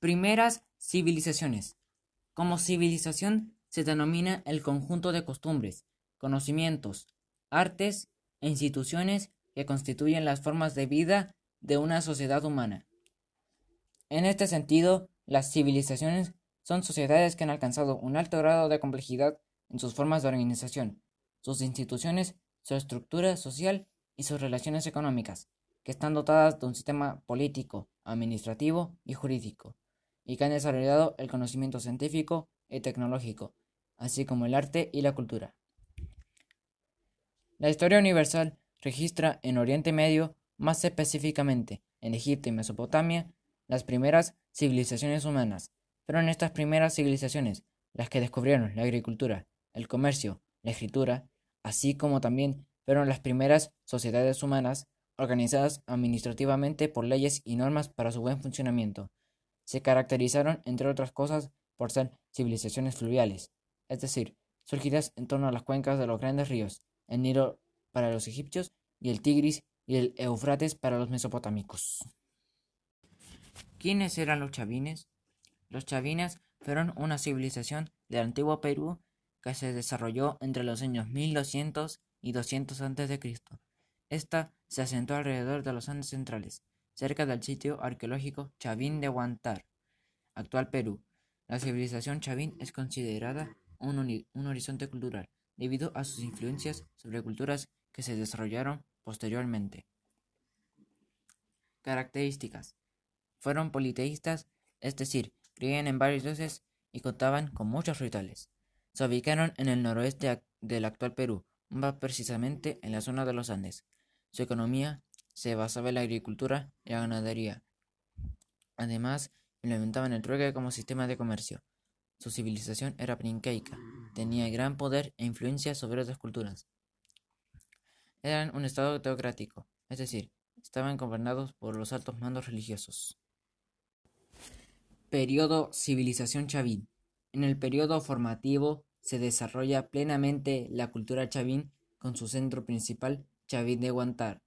Primeras civilizaciones. Como civilización se denomina el conjunto de costumbres, conocimientos, artes e instituciones que constituyen las formas de vida de una sociedad humana. En este sentido, las civilizaciones son sociedades que han alcanzado un alto grado de complejidad en sus formas de organización, sus instituciones, su estructura social y sus relaciones económicas, que están dotadas de un sistema político, administrativo y jurídico, y que han desarrollado el conocimiento científico y tecnológico, así como el arte y la cultura. La historia universal registra en Oriente Medio, más específicamente en Egipto y Mesopotamia, las primeras civilizaciones humanas. Fueron estas primeras civilizaciones las que descubrieron la agricultura, el comercio, la escritura, así como también fueron las primeras sociedades humanas organizadas administrativamente por leyes y normas para su buen funcionamiento. Se caracterizaron, entre otras cosas, por ser civilizaciones fluviales, es decir, surgidas en torno a las cuencas de los grandes ríos, el Nilo para los egipcios y el Tigris y el Eufrates para los mesopotámicos. ¿Quiénes eran los chavines? Los chavines fueron una civilización del antiguo Perú que se desarrolló entre los años 1200 y 200 a.C. Esta se asentó alrededor de los Andes centrales, cerca del sitio arqueológico Chavín de Huantar, actual Perú. La civilización Chavín es considerada un, horizonte cultural debido a sus influencias sobre culturas que se desarrollaron posteriormente. Características. Fueron politeístas, es decir, creían en varios dioses y contaban con muchos rituales. Se ubicaron en el noroeste del actual Perú, más precisamente en la zona de los Andes. Su economía se basaba en la agricultura y la ganadería. Además, implementaban el trueque como sistema de comercio. Su civilización era princaica, tenía gran poder e influencia sobre otras culturas. Eran un estado teocrático, es decir, estaban gobernados por los altos mandos religiosos. Periodo Civilización Chavín. En el periodo formativo se desarrolla plenamente la cultura chavín con su centro principal, Chavín de Guantar.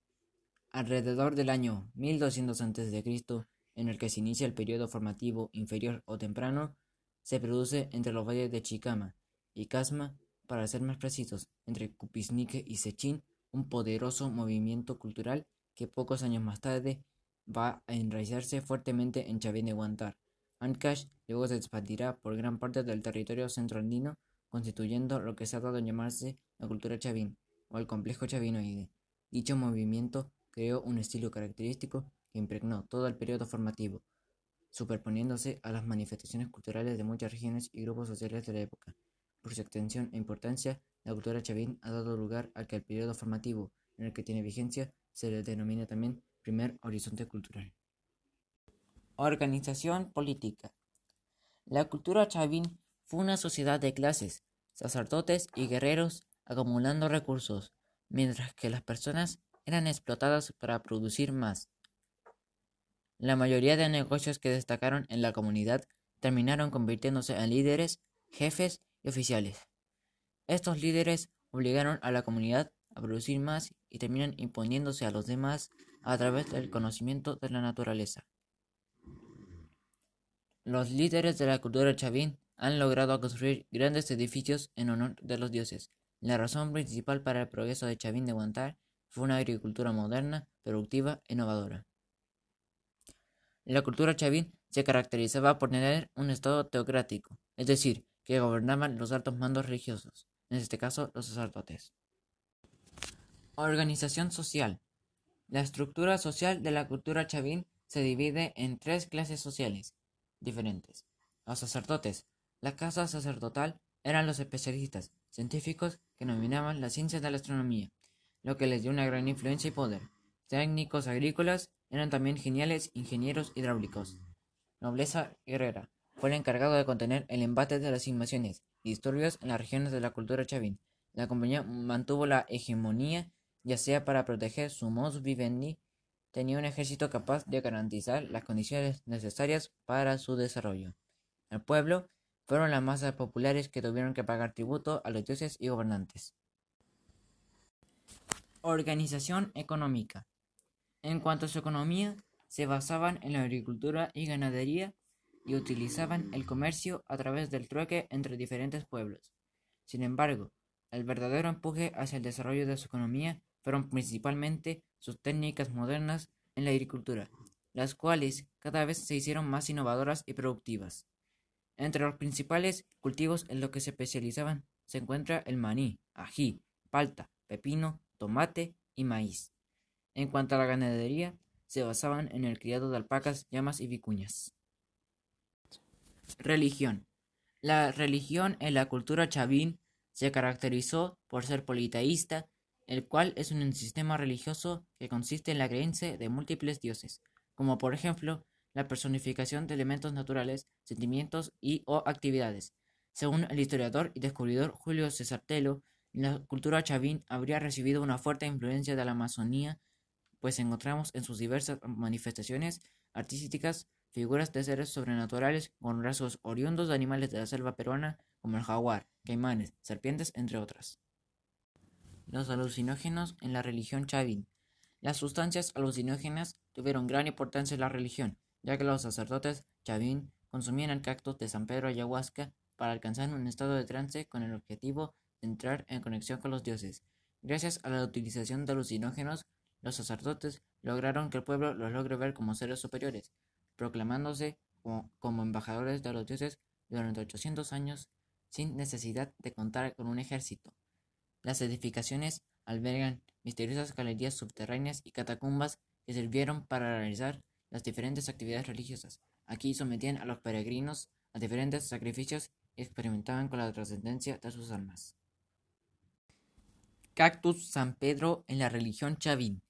Alrededor del año 1200 a.C., en el que se inicia el periodo formativo inferior o temprano, se produce entre los valles de Chicama y Casma, para ser más precisos, entre Cupisnique y Sechín, un poderoso movimiento cultural que pocos años más tarde va a enraizarse fuertemente en Chavín de Guantar. Ancash luego se expandirá por gran parte del territorio centroandino, constituyendo lo que se ha dado a llamarse la cultura chavín o el complejo chavinoide. Dicho movimiento creó un estilo característico que impregnó todo el periodo formativo, superponiéndose a las manifestaciones culturales de muchas regiones y grupos sociales de la época. Por su extensión e importancia, la cultura chavín ha dado lugar a que el periodo formativo en el que tiene vigencia se le denomina también primer horizonte cultural. Organización política. La cultura chavín fue una sociedad de clases, sacerdotes y guerreros acumulando recursos, mientras que las personas eran explotadas para producir más. La mayoría de negocios que destacaron en la comunidad terminaron convirtiéndose en líderes, jefes y oficiales. Estos líderes obligaron a la comunidad a producir más y terminan imponiéndose a los demás a través del conocimiento de la naturaleza. Los líderes de la cultura chavín han logrado construir grandes edificios en honor de los dioses. La razón principal para el progreso de Chavín de Guantar fue una agricultura moderna, productiva e innovadora. La cultura chavín se caracterizaba por tener un estado teocrático, es decir, que gobernaban los altos mandos religiosos, en este caso los sacerdotes. Organización social. La estructura social de la cultura chavín se divide en tres clases sociales, diferentes. Los sacerdotes, la casa sacerdotal, eran los especialistas científicos que dominaban las ciencias de la astronomía, lo que les dio una gran influencia y poder. Técnicos agrícolas eran también geniales ingenieros hidráulicos. Nobleza guerrera fue el encargado de contener el embate de las invasiones y disturbios en las regiones de la cultura chavín. La compañía mantuvo la hegemonía, ya sea para proteger su modus vivendi tenía un ejército capaz de garantizar las condiciones necesarias para su desarrollo. El pueblo fueron las masas populares que tuvieron que pagar tributo a los dioses y gobernantes. Organización económica. En cuanto a su economía, se basaban en la agricultura y ganadería, y utilizaban el comercio a través del trueque entre diferentes pueblos. Sin embargo, el verdadero empuje hacia el desarrollo de su economía fueron principalmente sus técnicas modernas en la agricultura, las cuales cada vez se hicieron más innovadoras y productivas. Entre los principales cultivos en los que se especializaban se encuentra el maní, ají, palta, pepino, tomate y maíz. En cuanto a la ganadería, se basaban en el criado de alpacas, llamas y vicuñas. Religión. La religión en la cultura chavín se caracterizó por ser politeísta, el cual es un sistema religioso que consiste en la creencia de múltiples dioses, como por ejemplo la personificación de elementos naturales, sentimientos y o actividades. Según el historiador y descubridor Julio César Telo, la cultura chavín habría recibido una fuerte influencia de la Amazonía, pues encontramos en sus diversas manifestaciones artísticas figuras de seres sobrenaturales con rasgos oriundos de animales de la selva peruana como el jaguar, caimanes, serpientes, entre otras. Los alucinógenos en la religión chavín. Las sustancias alucinógenas tuvieron gran importancia en la religión, ya que los sacerdotes chavín consumían el cactus de San Pedro ayahuasca para alcanzar un estado de trance con el objetivo entrar en conexión con los dioses. Gracias a la utilización de alucinógenos, los sacerdotes lograron que el pueblo los logre ver como seres superiores, proclamándose como, como embajadores de los dioses durante 800 años sin necesidad de contar con un ejército. Las edificaciones albergan misteriosas galerías subterráneas y catacumbas que sirvieron para realizar las diferentes actividades religiosas. Aquí sometían a los peregrinos a diferentes sacrificios y experimentaban con la trascendencia de sus almas. Cactus San Pedro en la religión chavín.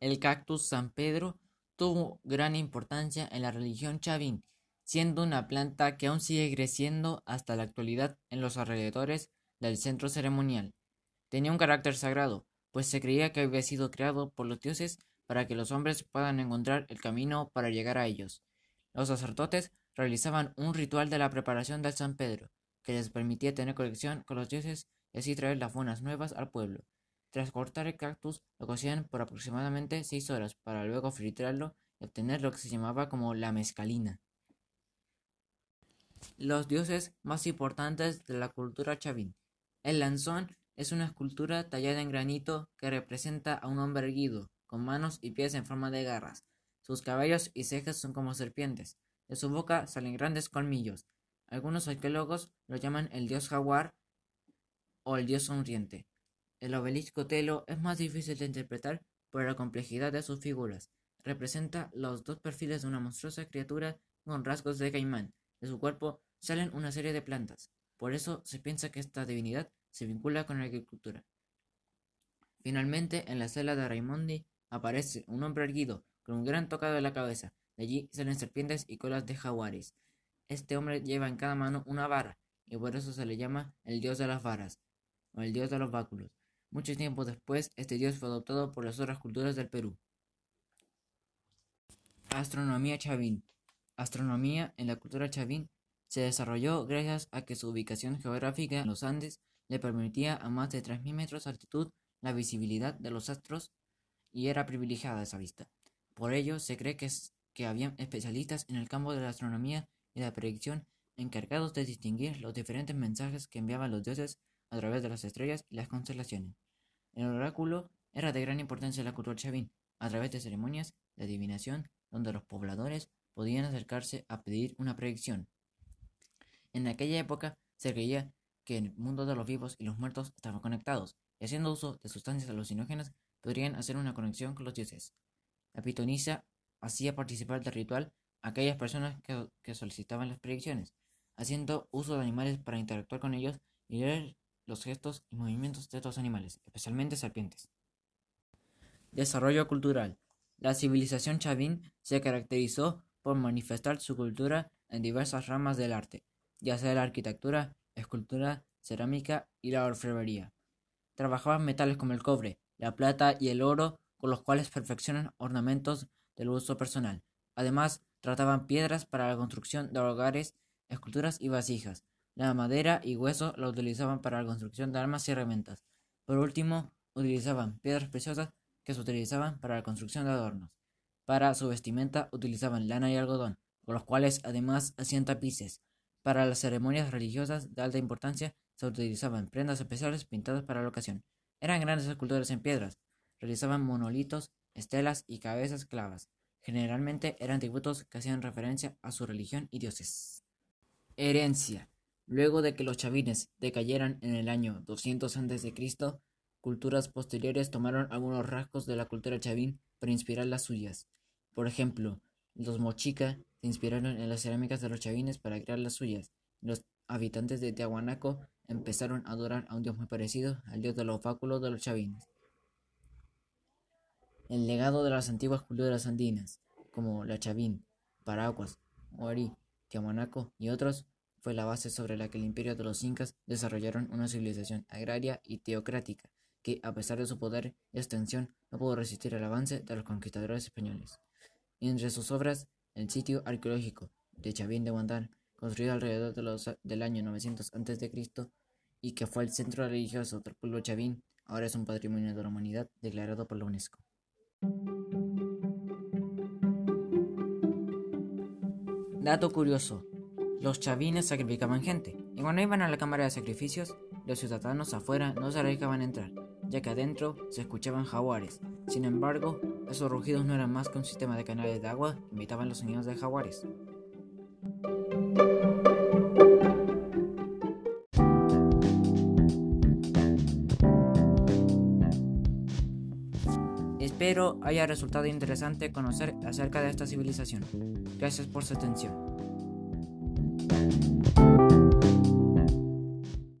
El cactus San Pedro tuvo gran importancia en la religión chavín, siendo una planta que aún sigue creciendo hasta la actualidad en los alrededores del centro ceremonial. Tenía un carácter sagrado, pues se creía que había sido creado por los dioses para que los hombres puedan encontrar el camino para llegar a ellos. Los sacerdotes realizaban un ritual de la preparación del San Pedro, que les permitía tener conexión con los dioses y así traer las buenas nuevas al pueblo. Tras cortar el cactus, lo cocían por aproximadamente seis horas para luego fritarlo y obtener lo que se llamaba como la mezcalina. Los dioses más importantes de la cultura chavín. El lanzón es una escultura tallada en granito que representa a un hombre erguido, con manos y pies en forma de garras. Sus cabellos y cejas son como serpientes. De su boca salen grandes colmillos. Algunos arqueólogos lo llaman el dios jaguar o el dios sonriente. El obelisco telo es más difícil de interpretar por la complejidad de sus figuras. Representa los dos perfiles de una monstruosa criatura con rasgos de caimán. De su cuerpo salen una serie de plantas. Por eso se piensa que esta divinidad se vincula con la agricultura. Finalmente, en la celda de Raimondi aparece un hombre erguido con un gran tocado en la cabeza. De allí salen serpientes y colas de jaguares. Este hombre lleva en cada mano una vara, y por eso se le llama el dios de las varas, o el dios de los báculos. Mucho tiempo después, este dios fue adoptado por las otras culturas del Perú. Astronomía chavín. Astronomía en la cultura chavín se desarrolló gracias a que su ubicación geográfica en los Andes le permitía a más de 3.000 metros de altitud la visibilidad de los astros y era privilegiada esa vista. Por ello, se cree que, que había especialistas en el campo de la astronomía y la predicción encargados de distinguir los diferentes mensajes que enviaban los dioses a través de las estrellas y las constelaciones. El oráculo era de gran importancia en la cultura chavín, a través de ceremonias de adivinación donde los pobladores podían acercarse a pedir una predicción. En aquella época se creía que el mundo de los vivos y los muertos estaban conectados, y haciendo uso de sustancias alucinógenas podrían hacer una conexión con los dioses. La pitonisa hacía participar del ritual a aquellas personas que, solicitaban las predicciones, haciendo uso de animales para interactuar con ellos y leer los gestos y movimientos de estos animales, especialmente serpientes. Desarrollo cultural. La civilización chavín se caracterizó por manifestar su cultura en diversas ramas del arte, ya sea la arquitectura, escultura, cerámica y la orfebrería. Trabajaban metales como el cobre, la plata y el oro, con los cuales perfeccionan ornamentos del uso personal. Además, trataban piedras para la construcción de hogares, esculturas y vasijas. La madera y hueso la utilizaban para la construcción de armas y herramientas. Por último, utilizaban piedras preciosas que se utilizaban para la construcción de adornos. Para su vestimenta utilizaban lana y algodón, con los cuales además hacían tapices. Para las ceremonias religiosas de alta importancia se utilizaban prendas especiales pintadas para la ocasión. Eran grandes esculturas en piedras. Realizaban monolitos, estelas y cabezas clavas. Generalmente eran tributos que hacían referencia a su religión y dioses. Herencia. Luego de que los chavines decayeran en el año 200 a.C., culturas posteriores tomaron algunos rasgos de la cultura chavín para inspirar las suyas. Por ejemplo, los mochica se inspiraron en las cerámicas de los chavines para crear las suyas. Los habitantes de Tiahuanaco empezaron a adorar a un dios muy parecido al dios de los báculos de los chavines. El legado de las antiguas culturas andinas, como la Chavín, Paraguas, Huari, Tiahuanaco y otros, fue la base sobre la que el imperio de los incas desarrollaron una civilización agraria y teocrática que, a pesar de su poder y extensión, no pudo resistir el avance de los conquistadores españoles. Entre sus obras, el sitio arqueológico de Chavín de Guantán, construido alrededor del año 900 a.C. y que fue el centro religioso del pueblo chavín, ahora es un patrimonio de la humanidad declarado por la UNESCO. Dato curioso. Los chavines sacrificaban gente, y cuando iban a la cámara de sacrificios, los ciudadanos afuera no se arriesgaban a entrar, ya que adentro se escuchaban jaguares. Sin embargo, esos rugidos no eran más que un sistema de canales de agua que imitaban los sonidos de jaguares. Espero haya resultado interesante conocer acerca de esta civilización. Gracias por su atención.